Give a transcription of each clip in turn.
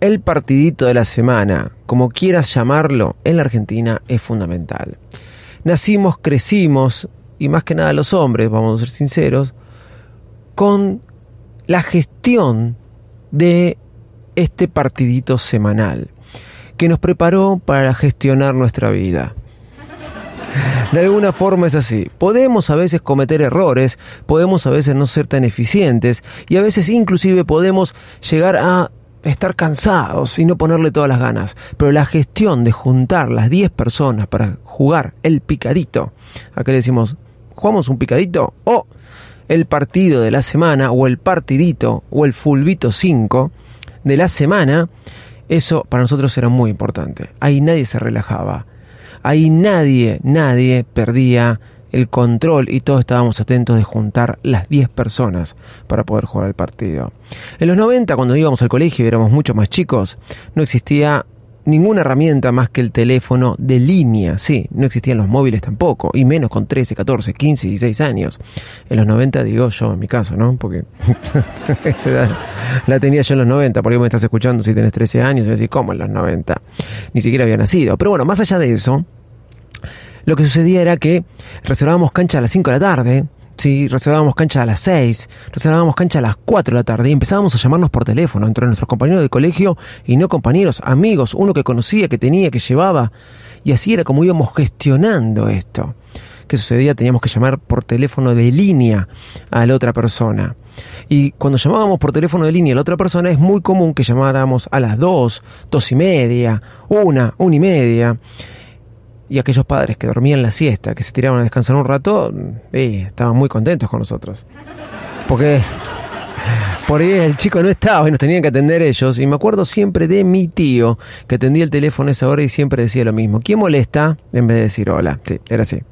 el partidito de la semana, como quieras llamarlo, en la Argentina es fundamental. Nacimos, crecimos, y más que nada los hombres, vamos a ser sinceros, con la gestión de este partidito semanal, que nos preparó para gestionar nuestra vida. De alguna forma es así. Podemos a veces cometer errores, podemos a veces no ser tan eficientes y a veces inclusive podemos llegar a estar cansados y no ponerle todas las ganas. Pero la gestión de juntar las 10 personas para jugar el picadito, acá le decimos, ¿jugamos un picadito? O el partido de la semana, o el partidito, o el fulbito 5 de la semana, eso para nosotros era muy importante. Ahí nadie se relajaba. Ahí nadie, nadie perdía el control y todos estábamos atentos de juntar las 10 personas para poder jugar el partido. En los 90, cuando íbamos al colegio y éramos mucho más chicos, no existía ninguna herramienta más que el teléfono de línea, sí, no existían los móviles tampoco, y menos con 13, 14, 15, 16 años. En los 90 digo yo, en mi caso, ¿no? Porque esa edad la tenía yo en los 90, por ahí me estás escuchando si tenés 13 años y decís, ¿cómo en los 90? Ni siquiera había nacido. Pero bueno, más allá de eso, lo que sucedía era que reservábamos cancha a las 5 de la tarde, ¿sí? reservábamos cancha a las 6, reservábamos cancha a las 4 de la tarde y empezábamos a llamarnos por teléfono entre nuestros compañeros de colegio y no compañeros, amigos, uno que conocía, que tenía, que llevaba. Y así era como íbamos gestionando esto. ¿Qué sucedía? Teníamos que llamar por teléfono de línea a la otra persona. Y cuando llamábamos por teléfono de línea a la otra persona es muy común que llamáramos a las 2, 2 y media, 1, 1 y media y aquellos padres que dormían la siesta, que se tiraban a descansar un rato, estaban muy contentos con nosotros. Porque por ahí el chico no estaba y nos tenían que atender ellos. Y me acuerdo siempre de mi tío que atendía el teléfono a esa hora y siempre decía lo mismo. ¿Quién molesta? En vez de decir hola. Sí, era así.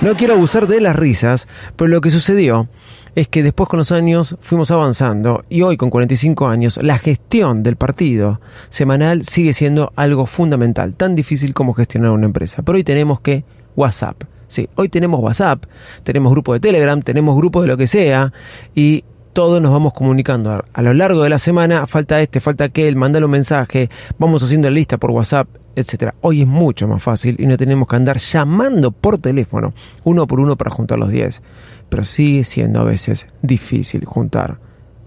No quiero abusar de las risas, pero lo que sucedió es que después con los años fuimos avanzando y hoy con 45 años la gestión del partido semanal sigue siendo algo fundamental, tan difícil como gestionar una empresa. Pero hoy tenemos que WhatsApp. Sí, hoy tenemos WhatsApp, tenemos grupo de Telegram, tenemos grupo de lo que sea y todos nos vamos comunicando a lo largo de la semana, falta este, falta aquel, mandale un mensaje, vamos haciendo la lista por WhatsApp, etcétera. Hoy es mucho más fácil y no tenemos que andar llamando por teléfono uno por uno para juntar los 10 pero sigue siendo a veces difícil juntar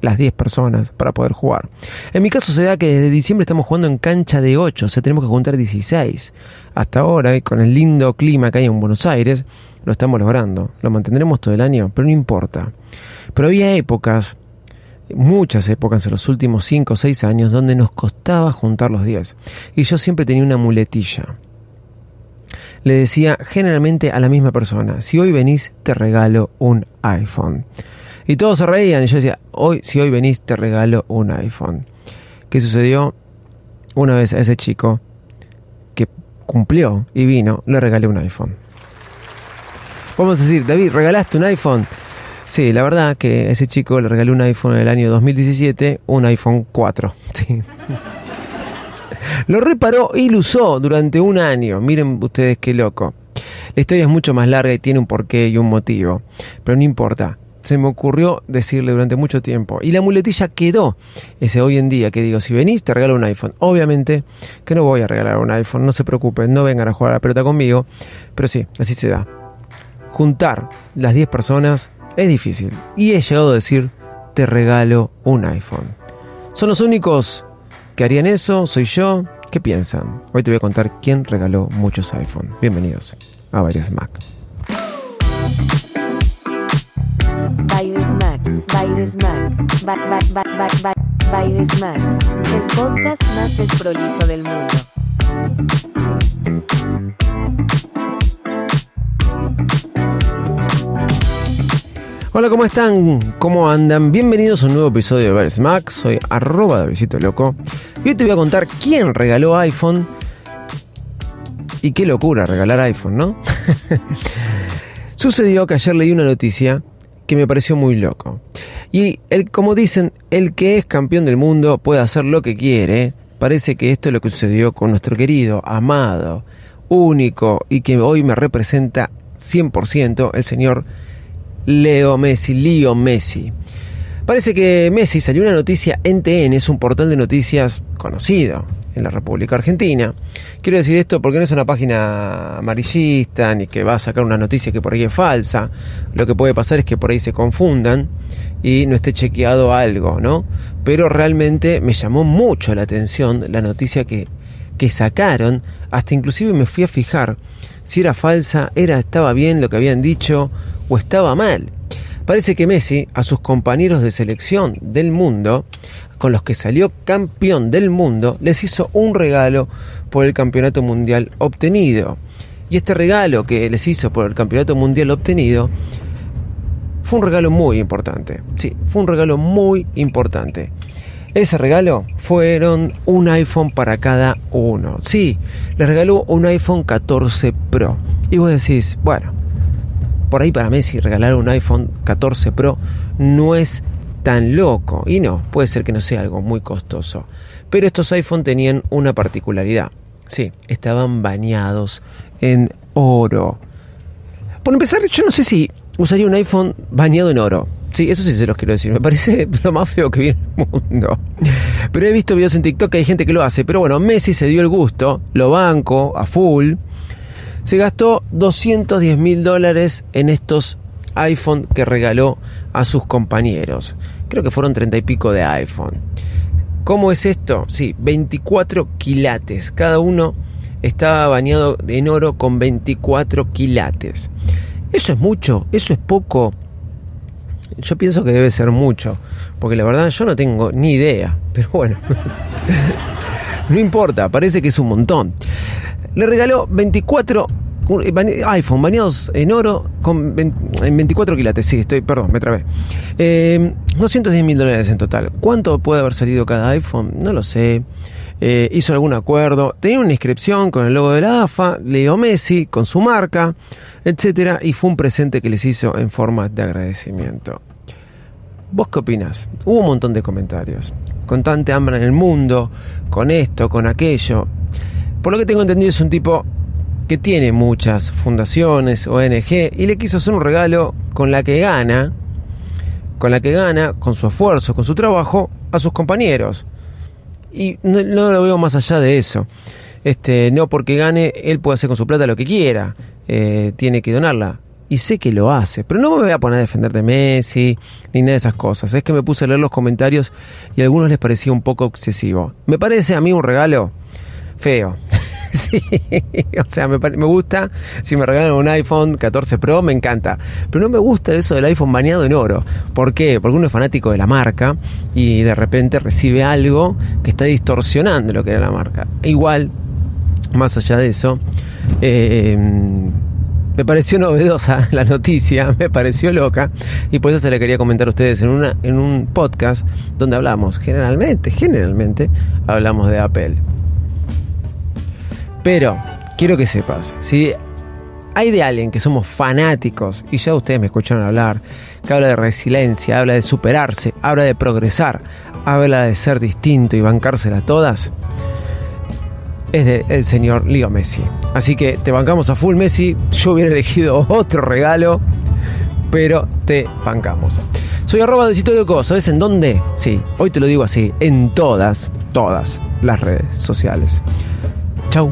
las 10 personas para poder jugar. En mi caso se da que desde diciembre estamos jugando en cancha de 8, o sea, tenemos que juntar 16. Hasta ahora, y con el lindo clima que hay en Buenos Aires, lo estamos logrando. Lo mantendremos todo el año, pero no importa. Pero había épocas, muchas épocas en los últimos 5 o 6 años, donde nos costaba juntar los 10. Y yo siempre tenía una muletilla le decía generalmente a la misma persona, si hoy venís te regalo un iPhone. Y todos se reían y yo decía, hoy, si hoy venís te regalo un iPhone. ¿Qué sucedió? Una vez a ese chico que cumplió y vino, le regalé un iPhone. Vamos a decir, David, ¿regalaste un iPhone? Sí, la verdad que ese chico le regalé un iPhone en el año 2017, un iPhone 4. Sí. Lo reparó y lo usó durante un año. Miren ustedes qué loco. La historia es mucho más larga y tiene un porqué y un motivo. Pero no importa. Se me ocurrió decirle durante mucho tiempo. Y la muletilla quedó. Ese hoy en día que digo, si venís te regalo un iPhone. Obviamente que no voy a regalar un iPhone. No se preocupen, no vengan a jugar a la pelota conmigo. Pero sí, así se da. Juntar las 10 personas es difícil. Y he llegado a decir, te regalo un iPhone. Son los únicos que harían eso, soy yo. ¿Qué piensan? Hoy te voy a contar quién regaló muchos iPhone. Bienvenidos a Baires Mac. Mac, Mac, el podcast más desprolijo del mundo. Hola, ¿cómo están? ¿Cómo andan? Bienvenidos a un nuevo episodio de Baires Mac. Soy arroba Davidito Loco. Y hoy te voy a contar quién regaló iPhone. Y qué locura regalar iPhone, ¿no? Sucedió que ayer leí una noticia que me pareció muy loco. Y el, como dicen, el que es campeón del mundo puede hacer lo que quiere. Parece que esto es lo que sucedió con nuestro querido, amado, único y que hoy me representa 100% el señor Leo Messi, Leo Messi. Parece que Messi salió una noticia en TN, es un portal de noticias conocido en la República Argentina. Quiero decir esto porque no es una página amarillista ni que va a sacar una noticia que por ahí es falsa. Lo que puede pasar es que por ahí se confundan y no esté chequeado algo, ¿no? Pero realmente me llamó mucho la atención la noticia que, que sacaron, hasta inclusive me fui a fijar si era falsa, era estaba bien lo que habían dicho o estaba mal. Parece que Messi a sus compañeros de selección del mundo, con los que salió campeón del mundo, les hizo un regalo por el campeonato mundial obtenido. Y este regalo que les hizo por el campeonato mundial obtenido fue un regalo muy importante. Sí, fue un regalo muy importante. Ese regalo fueron un iPhone para cada uno. Sí, les regaló un iPhone 14 Pro. Y vos decís, bueno, por ahí para Messi regalar un iPhone 14 Pro no es tan loco. Y no, puede ser que no sea algo muy costoso. Pero estos iPhone tenían una particularidad. Sí, estaban bañados en oro. Por empezar, yo no sé si usaría un iPhone bañado en oro. Sí, eso sí se los quiero decir. Me parece lo más feo que vi en el mundo. Pero he visto videos en TikTok que hay gente que lo hace. Pero bueno, Messi se dio el gusto, lo banco a full. Se gastó 210 mil dólares en estos iPhone que regaló a sus compañeros. Creo que fueron 30 y pico de iPhone. ¿Cómo es esto? Sí, 24 quilates. Cada uno estaba bañado en oro con 24 quilates. ¿Eso es mucho? ¿Eso es poco? Yo pienso que debe ser mucho, porque la verdad yo no tengo ni idea, pero bueno, no importa, parece que es un montón. Le regaló 24 iPhone bañados en oro con 20, en 24 quilates, sí, estoy, perdón, me trabé. Eh, 210 mil dólares en total. ¿Cuánto puede haber salido cada iPhone? No lo sé. Eh, hizo algún acuerdo, tenía una inscripción con el logo de la AFA, Leo Messi con su marca, etcétera, y fue un presente que les hizo en forma de agradecimiento. ¿Vos qué opinas? Hubo un montón de comentarios. Con tanta hambre en el mundo, con esto, con aquello. Por lo que tengo entendido es un tipo que tiene muchas fundaciones, ONG, y le quiso hacer un regalo con la que gana, con la que gana, con su esfuerzo, con su trabajo, a sus compañeros. Y no, lo veo más allá de eso. Este, no porque gane, él puede hacer con su plata lo que quiera. Eh, tiene que donarla. Y sé que lo hace. Pero no me voy a poner a defender de Messi ni nada de esas cosas. Es que me puse a leer los comentarios y a algunos les parecía un poco excesivo. Me parece a mí un regalo feo. sí, o sea, me, me, gusta. Si me regalan un iPhone 14 Pro, me encanta. Pero no me gusta eso del iPhone bañado en oro. ¿Por qué? Porque uno es fanático de la marca y de repente recibe algo que está distorsionando lo que era la marca. Igual, más allá de eso, eh, me pareció novedosa la noticia, me pareció loca y por eso se la quería comentar a ustedes en, una, en un podcast donde hablamos, generalmente, generalmente, hablamos de Apple. Pero, quiero que sepas, si hay de alguien que somos fanáticos, y ya ustedes me escucharon hablar, que habla de resiliencia, habla de superarse, habla de progresar, habla de ser distinto y bancársela todas, es del el señor Leo Messi. Así que te bancamos a full Messi, yo hubiera elegido otro regalo, pero te bancamos. Soy arroba de sitio de Coco, ¿sabes en dónde? Sí, hoy te lo digo así, en todas, todas las redes sociales. Chau